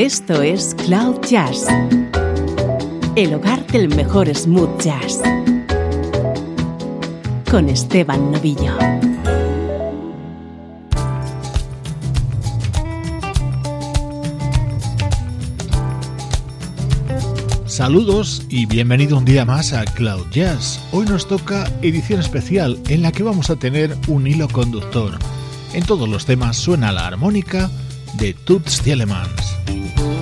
Esto es Cloud Jazz, el hogar del mejor smooth jazz, con Esteban Novillo. Saludos y bienvenido un día más a Cloud Jazz. Hoy nos toca edición especial en la que vamos a tener un hilo conductor. En todos los temas suena la armónica de Toots Thielemans.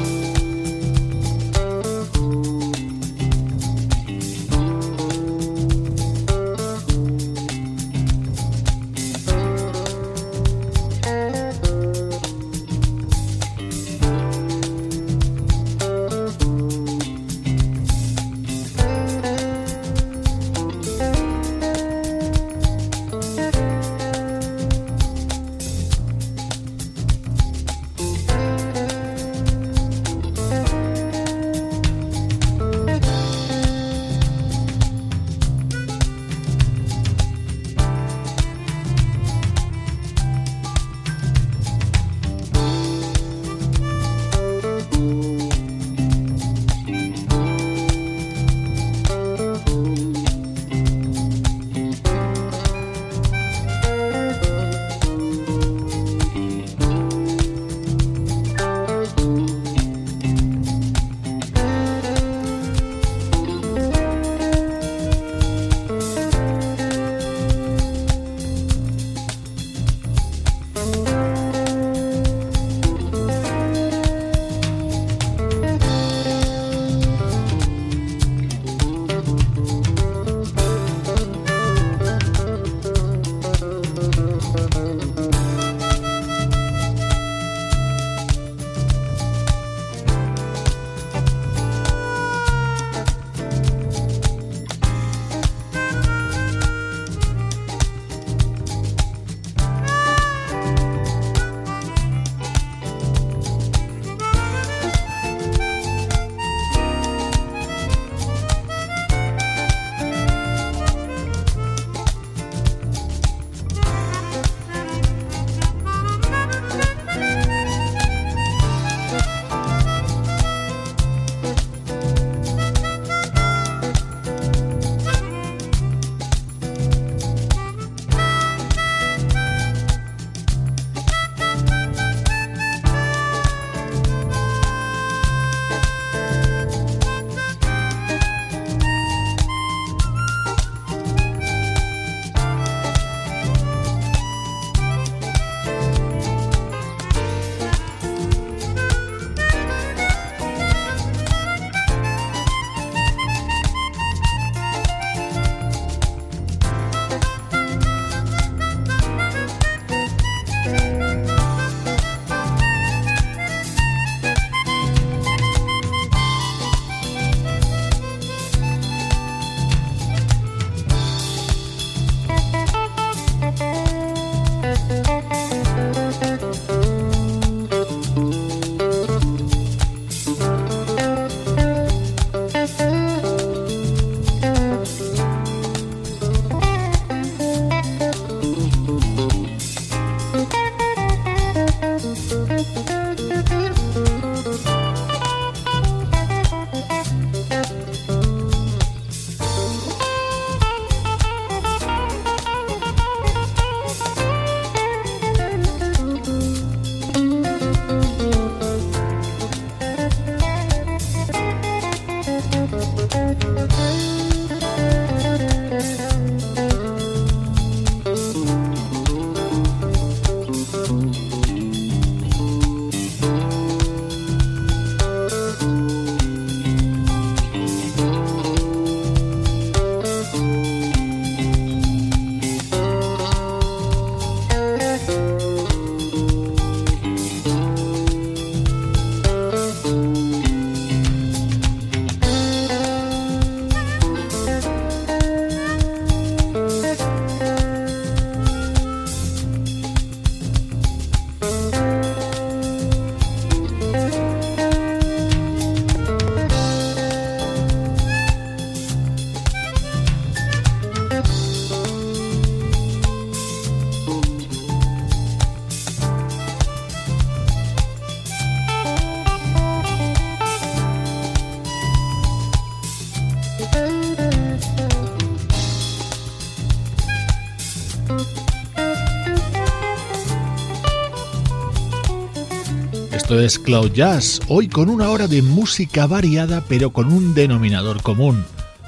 Es Cloud Jazz, hoy con una hora de música variada pero con un denominador común,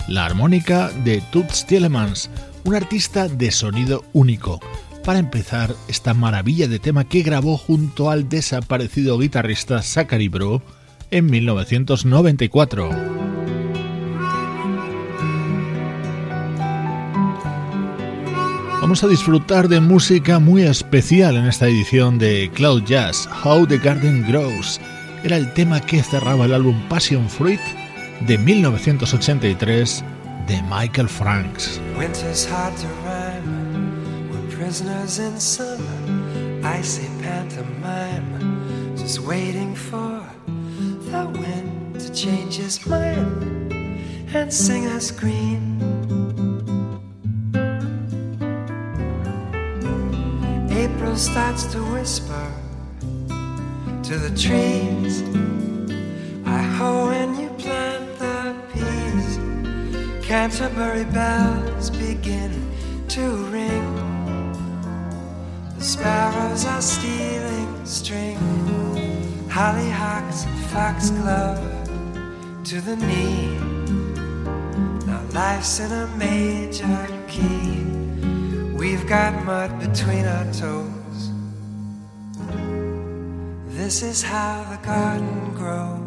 la armónica de Toots Tielemans, un artista de sonido único. Para empezar, esta maravilla de tema que grabó junto al desaparecido guitarrista Zachary Bro en 1994. Vamos a disfrutar de música muy especial en esta edición de Cloud Jazz, How the Garden Grows. Era el tema que cerraba el álbum Passion Fruit de 1983 de Michael Franks. Just waiting for the wind to change his mind and sing us green. April starts to whisper to the trees. I hoe and you plant the peas. Canterbury bells begin to ring. The sparrows are stealing string. Hollyhocks and foxglove to the knee. Now life's in a major key. We've got mud between our toes. This is how the garden grows.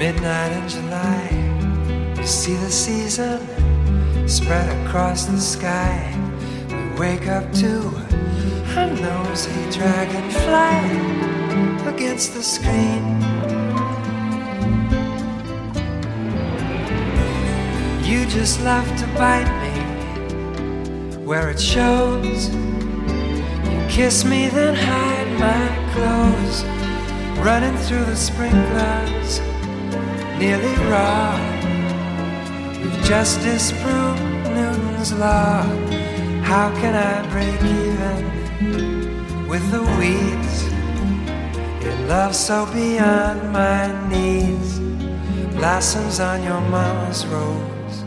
Midnight in July see the season spread across the sky. We wake up to a nosy dragonfly against the screen. You just love to bite me where it shows. You kiss me, then hide my clothes. Running through the sprinklers, nearly raw just disproved Newton's law. How can I break even with the weeds? Your love so beyond my needs, blossoms on your mama's rose.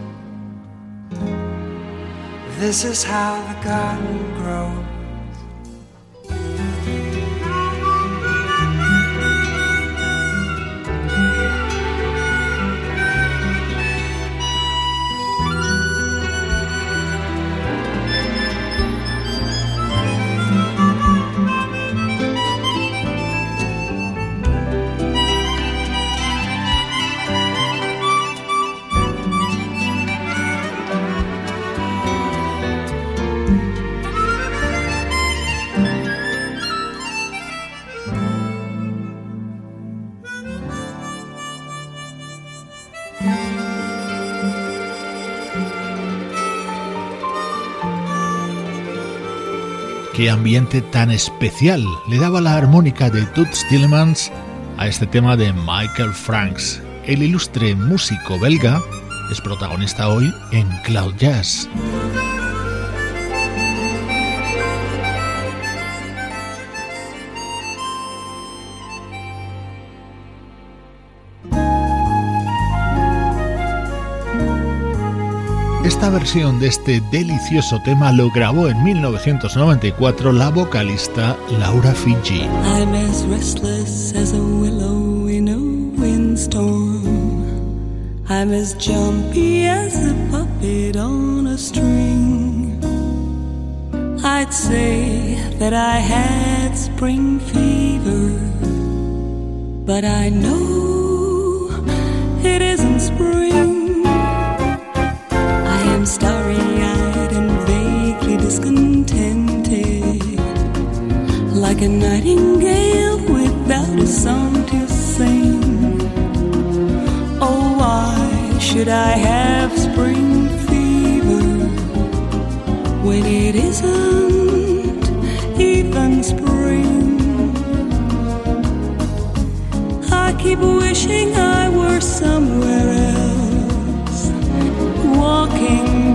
This is how the garden grows. Qué ambiente tan especial le daba la armónica de Toots Tillemans a este tema de Michael Franks. El ilustre músico belga es protagonista hoy en Cloud Jazz. Esta versión de este delicioso tema lo grabó en 1994 la vocalista Laura Fiji. I'm as restless as a willow in a windstorm. I'm as jumpy as a puppet on a string. I'd say that I had spring fever, but I know it isn't spring. I'm starry eyed and vaguely discontented, like a nightingale without a song to sing. Oh, why should I have spring fever when it isn't even spring? I keep wishing I were somewhere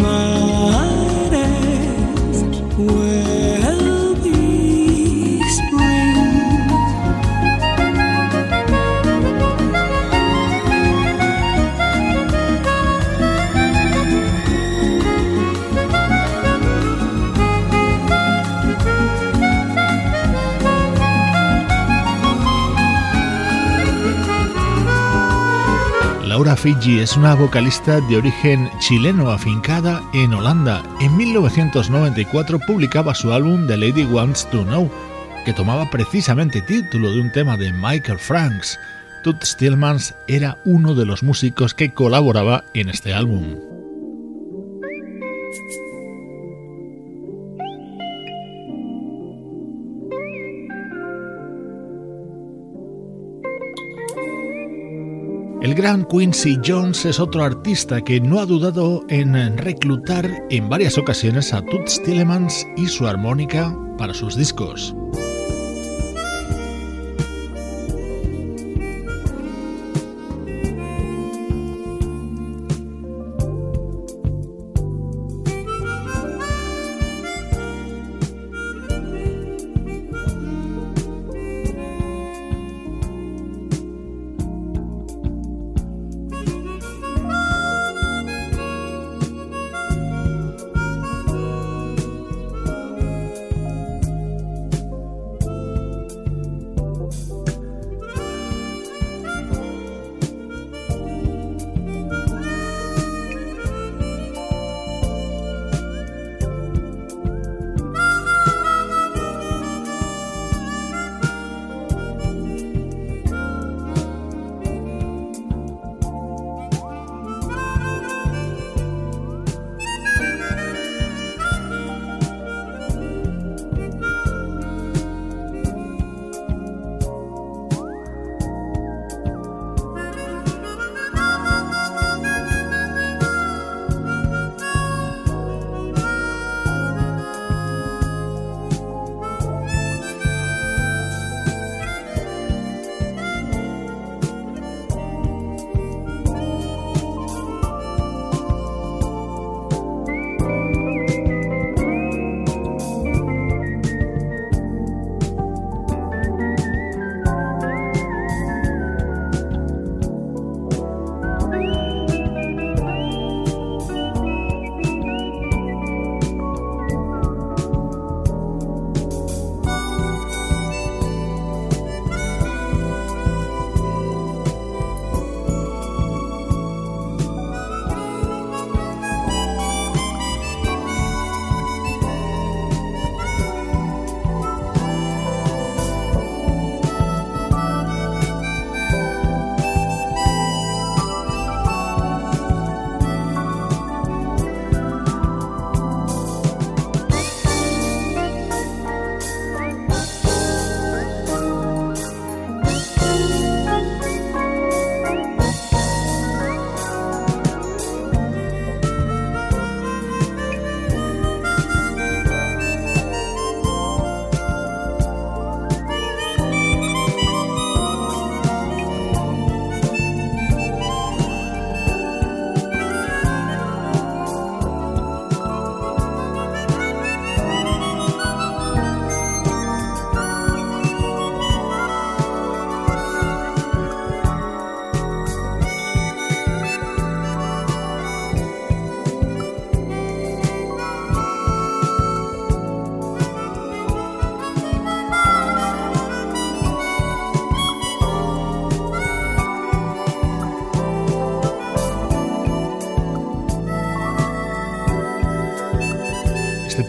my Fiji es una vocalista de origen chileno afincada en Holanda. En 1994 publicaba su álbum The Lady Wants to Know, que tomaba precisamente título de un tema de Michael Franks. Tut Stillmans era uno de los músicos que colaboraba en este álbum. El gran Quincy Jones es otro artista que no ha dudado en reclutar en varias ocasiones a Toots Tillemans y su armónica para sus discos.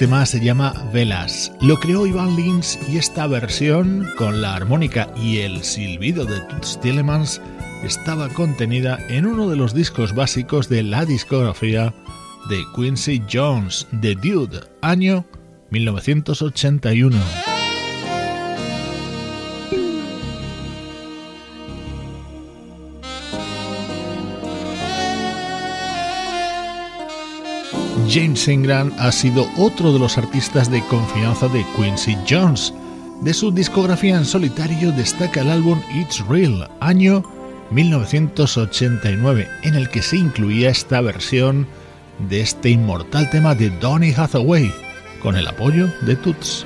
Tema se llama Velas. Lo creó Ivan Lins y esta versión, con la armónica y el silbido de Toots Tillemans, estaba contenida en uno de los discos básicos de la discografía de Quincy Jones, The Dude, año 1981. James Ingram ha sido otro de los artistas de confianza de Quincy Jones. De su discografía en solitario destaca el álbum It's Real, año 1989, en el que se incluía esta versión de este inmortal tema de Donny Hathaway, con el apoyo de Toots.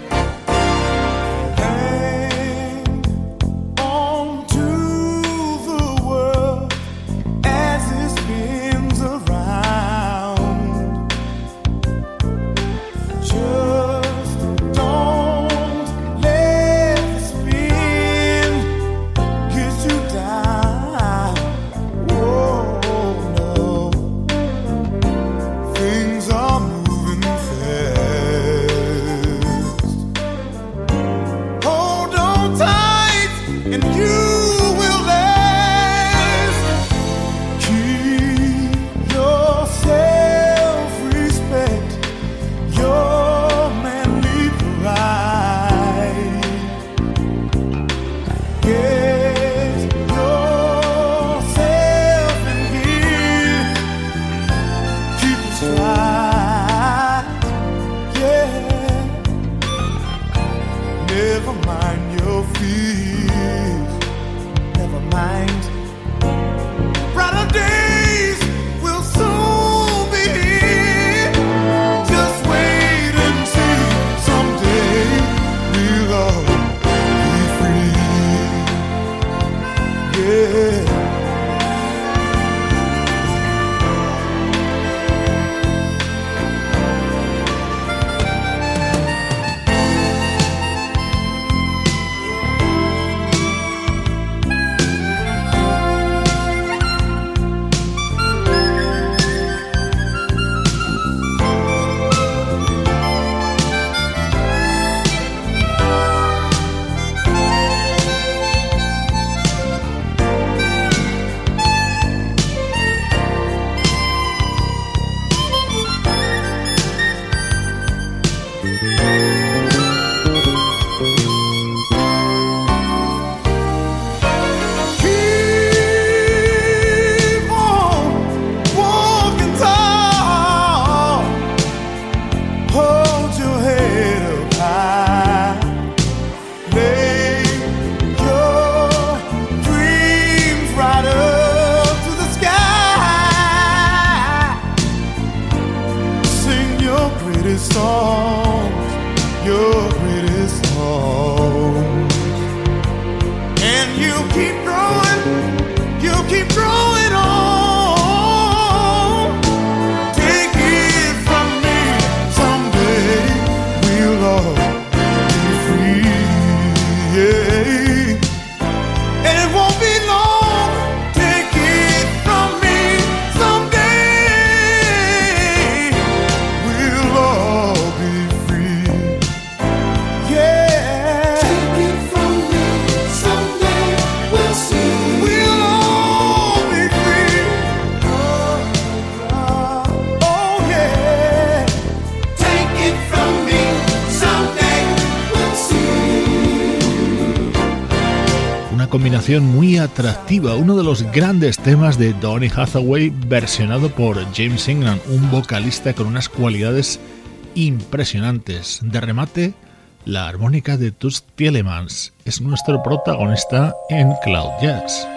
Atractiva, uno de los grandes temas de Donny Hathaway versionado por James Ingram, un vocalista con unas cualidades impresionantes. De remate, la armónica de Toots Tielemans es nuestro protagonista en Cloud Jazz.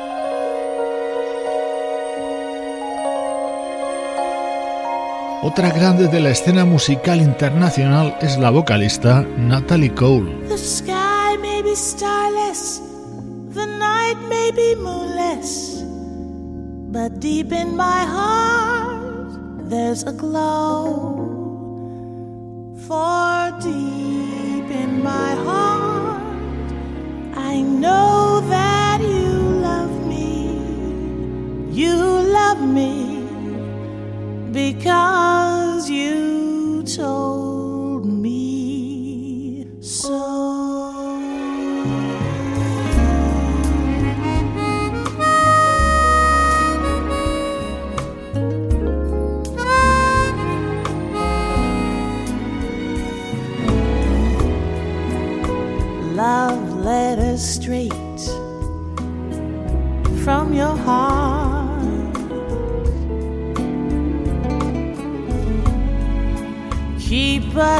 Otra grande de la escena musical internacional es la vocalista Natalie Cole. Night may be moonless, but deep in my heart there's a glow. For deep in my heart, I know that you love me. You love me because you told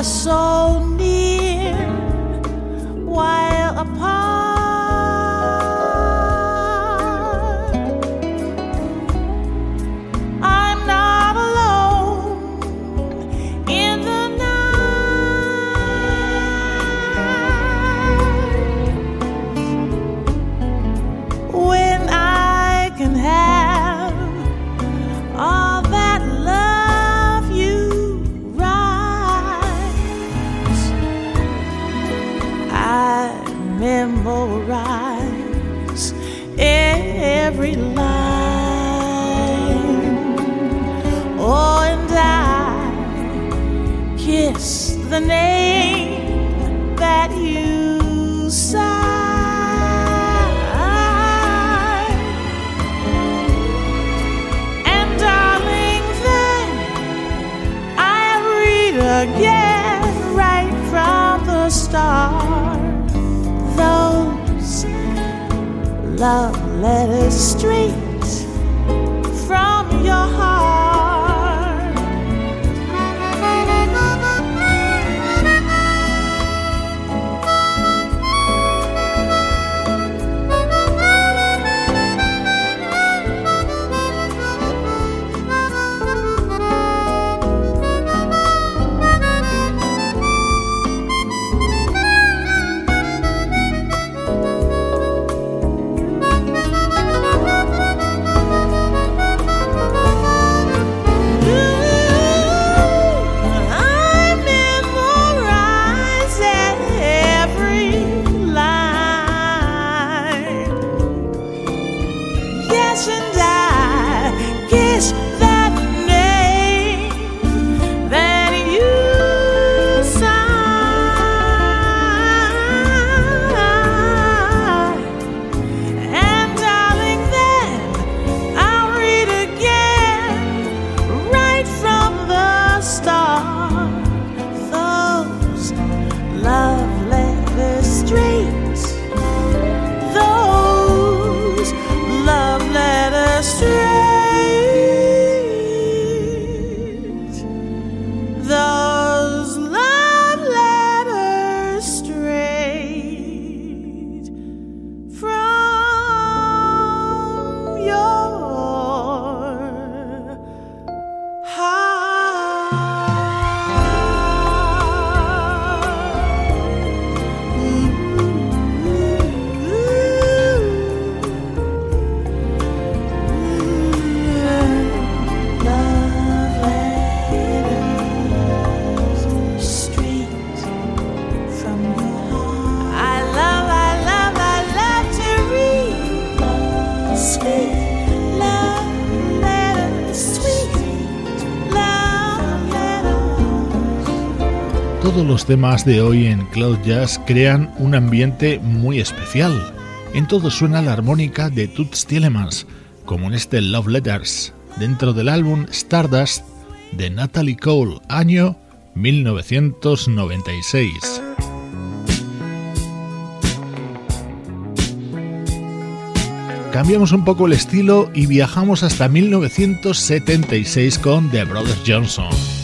soul todos los temas de hoy en Cloud Jazz crean un ambiente muy especial. En todo suena la armónica de Toots Tielemans, como en este Love Letters, dentro del álbum Stardust de Natalie Cole, año 1996. Cambiamos un poco el estilo y viajamos hasta 1976 con The Brothers Johnson.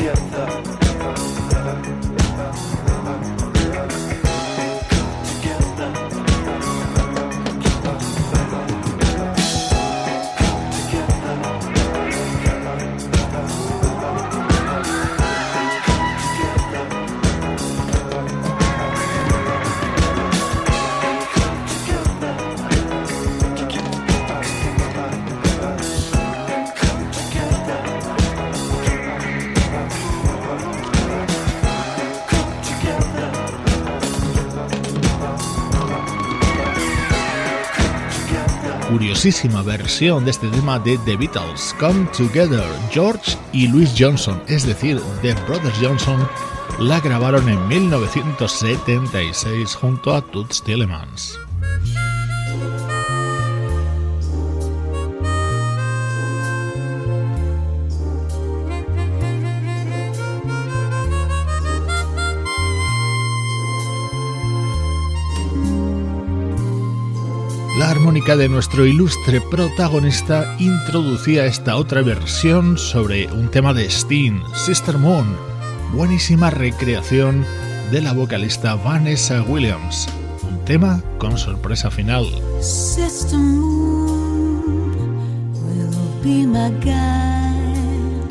izquierda versión de este tema de The Beatles, Come Together, George y Louis Johnson, es decir, The Brothers Johnson, la grabaron en 1976 junto a Toots Tillemans. De nuestro ilustre protagonista introducía esta otra versión sobre un tema de Steen, Sister Moon, buenísima recreación de la vocalista Vanessa Williams, un tema con sorpresa final. Sister Moon will be my guide.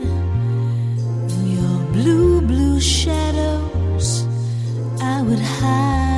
Your blue, blue shadows I would.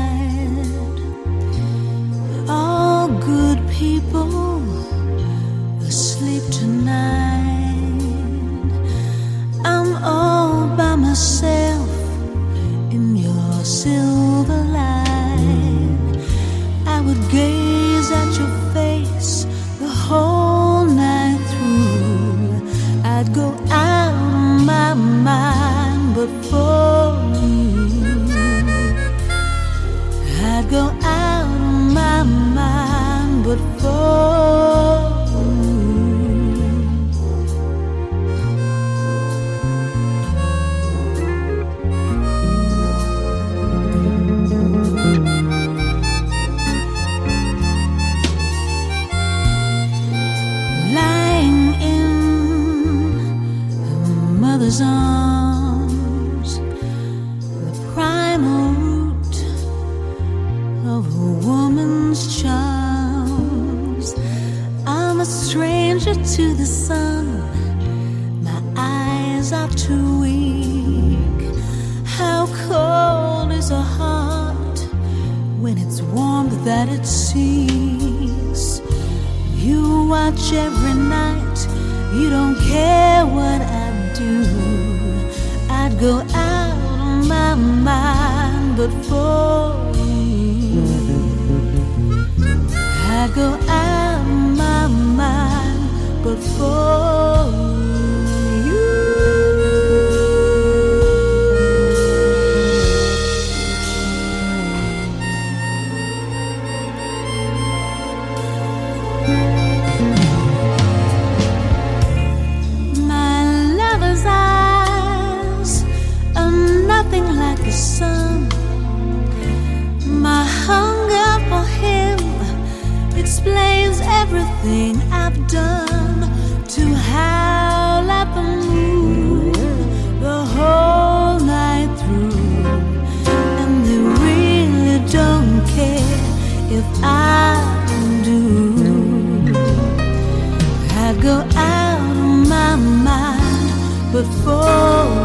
Go out of my mind, but for for for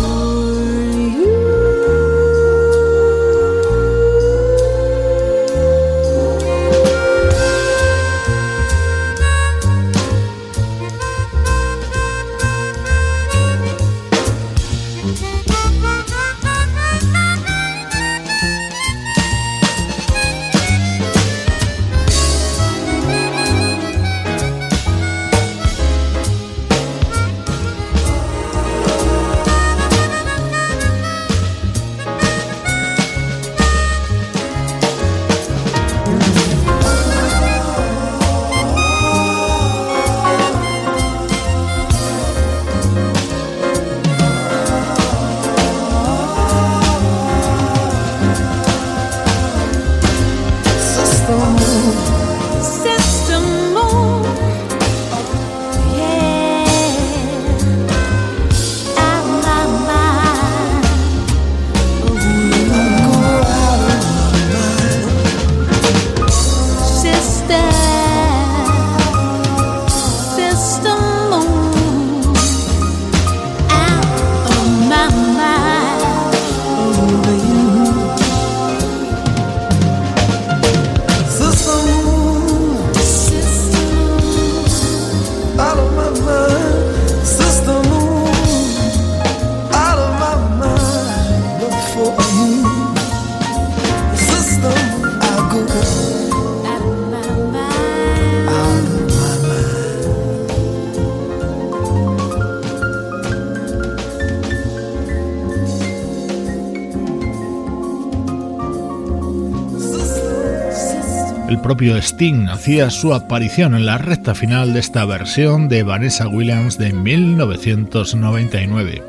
propio Sting hacía su aparición en la recta final de esta versión de Vanessa Williams de 1999.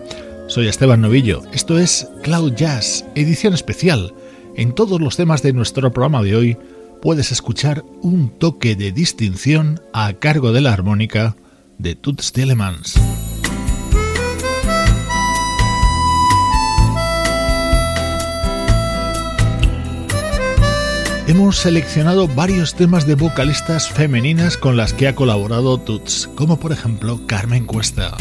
Soy Esteban Novillo, esto es Cloud Jazz, edición especial. En todos los temas de nuestro programa de hoy puedes escuchar un toque de distinción a cargo de la armónica de Toots Thielemans. Hemos seleccionado varios temas de vocalistas femeninas con las que ha colaborado Tuts, como por ejemplo Carmen Cuesta.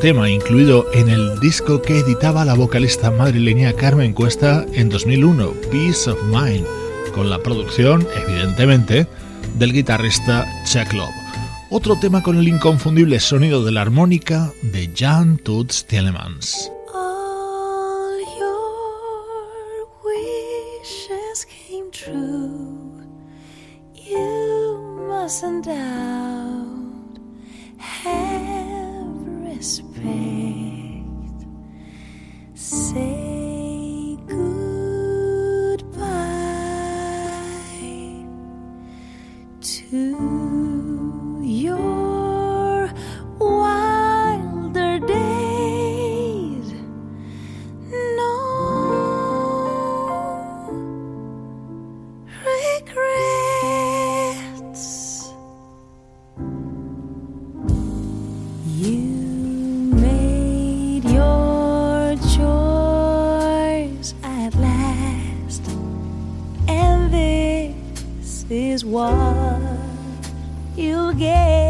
tema incluido en el disco que editaba la vocalista madrileña Carmen Cuesta en 2001, Peace of Mind, con la producción, evidentemente, del guitarrista Chuck Love. Otro tema con el inconfundible sonido de la armónica de Jan Toots Tielemans. Again.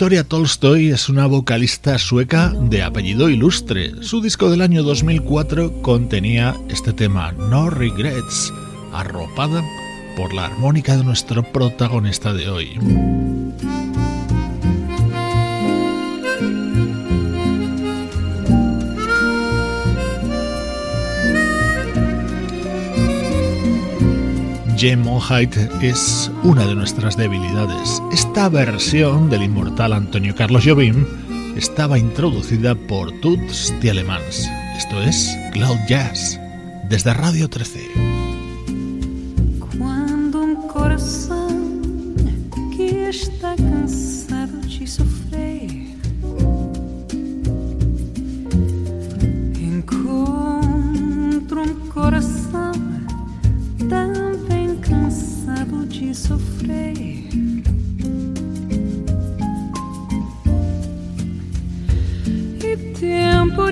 Victoria Tolstoy es una vocalista sueca de apellido ilustre. Su disco del año 2004 contenía este tema, No Regrets, arropada por la armónica de nuestro protagonista de hoy. Jim Monheit es una de nuestras debilidades. Esta versión del inmortal Antonio Carlos Jobim estaba introducida por Toots Tielemans. Esto es Cloud Jazz, desde Radio 13. Cuando un corazón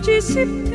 participe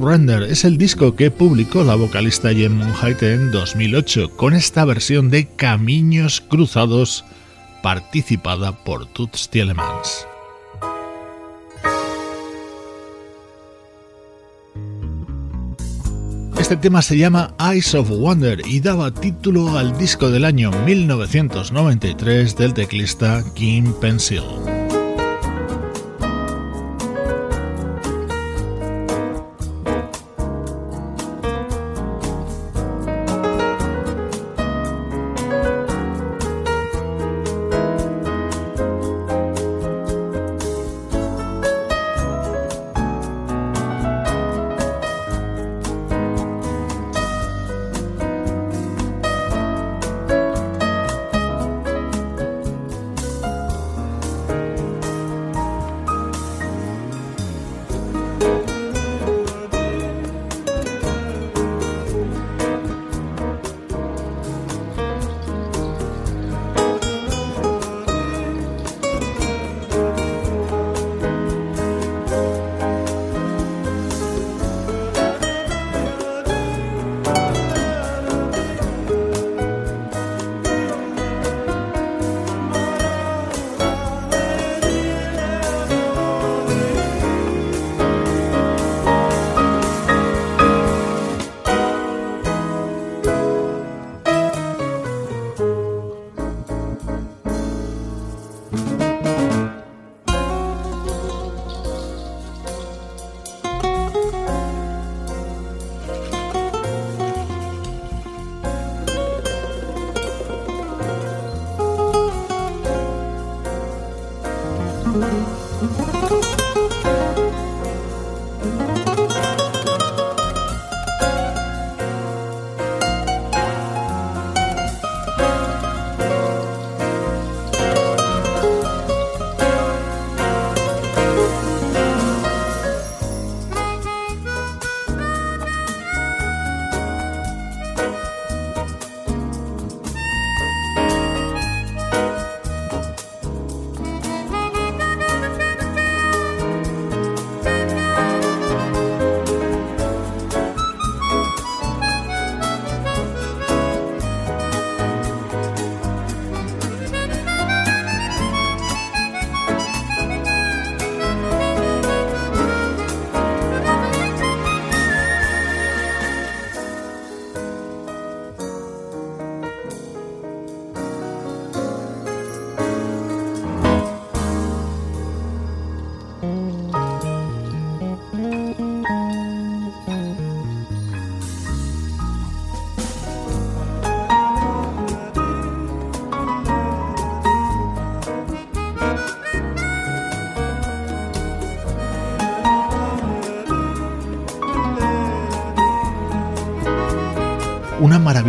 Surrender es el disco que publicó la vocalista Jen Monheit en 2008 con esta versión de Caminos Cruzados participada por Toots Tielemans. Este tema se llama Eyes of Wonder y daba título al disco del año 1993 del teclista Kim Pencil.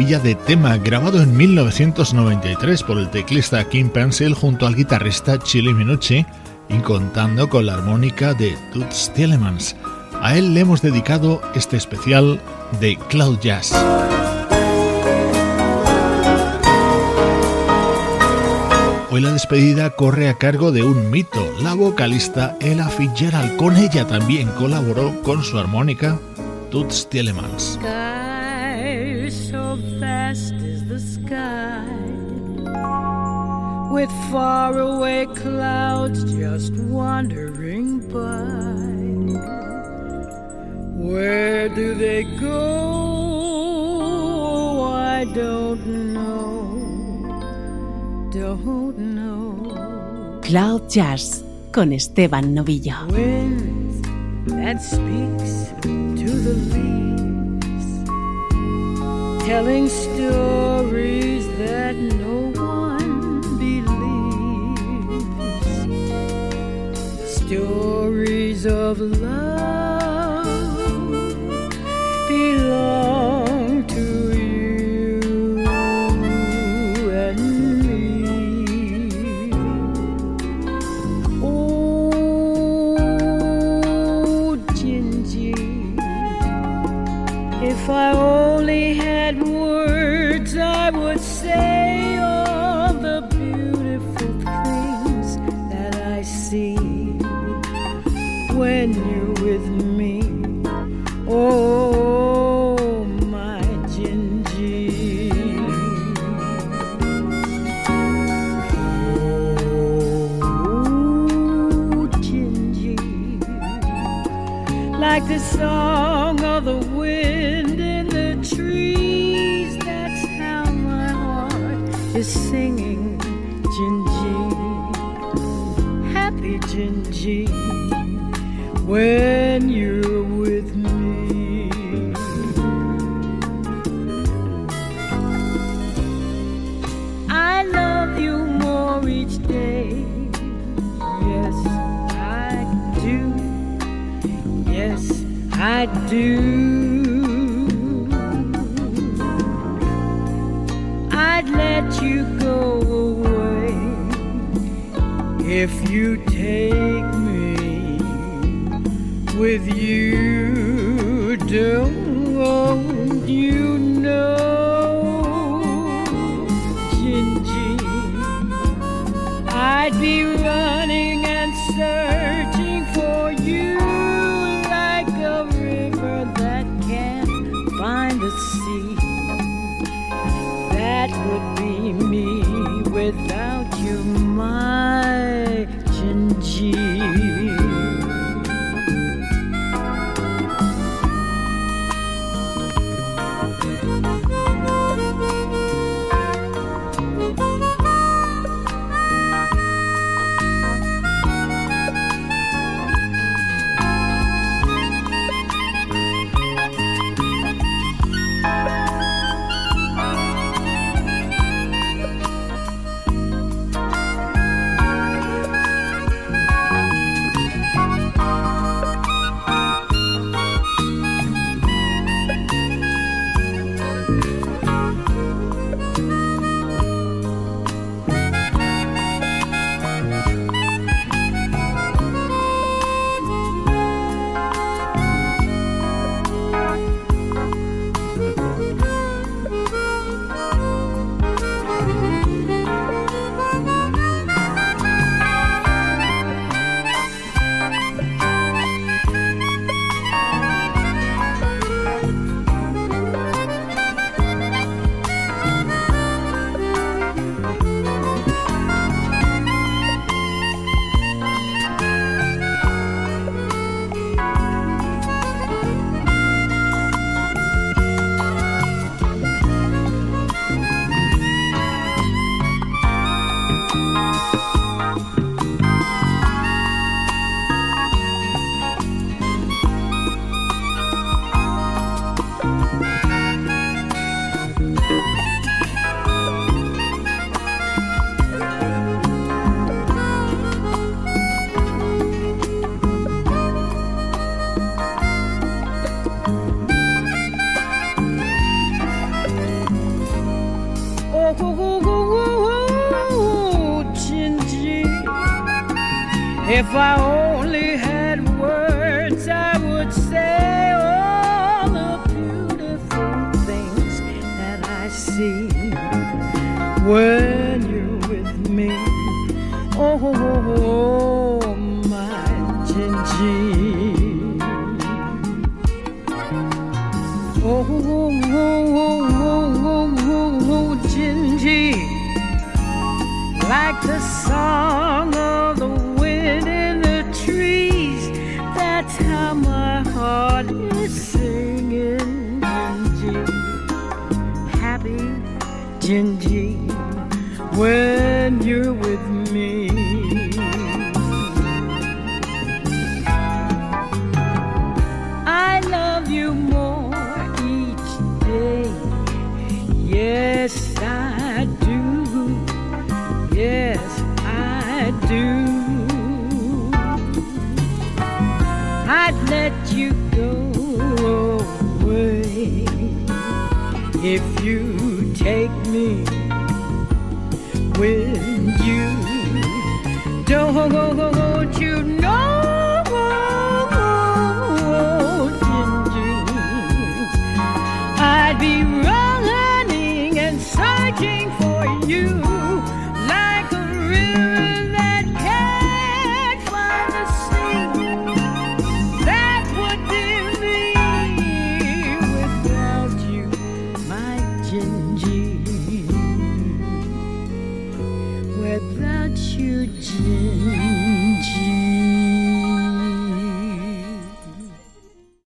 Maravilla de tema grabado en 1993 por el teclista Kim Pencil junto al guitarrista Chili Minucci y contando con la armónica de Toots Tielemans. A él le hemos dedicado este especial de Cloud Jazz. Hoy la despedida corre a cargo de un mito, la vocalista Ella Fitzgerald. Con ella también colaboró con su armónica Toots Tielemans. With faraway clouds just wandering by. Where do they go? I don't know. Don't know. Cloud Jazz con Esteban Novillo. Wind that speaks to the leaves telling stories that no one Stories of love belong to you and me. Oh, Gingy, if I only had side. If I only had words, I would say all the beautiful things that I see when you're with me. Oh, oh, oh, oh. oh. Well.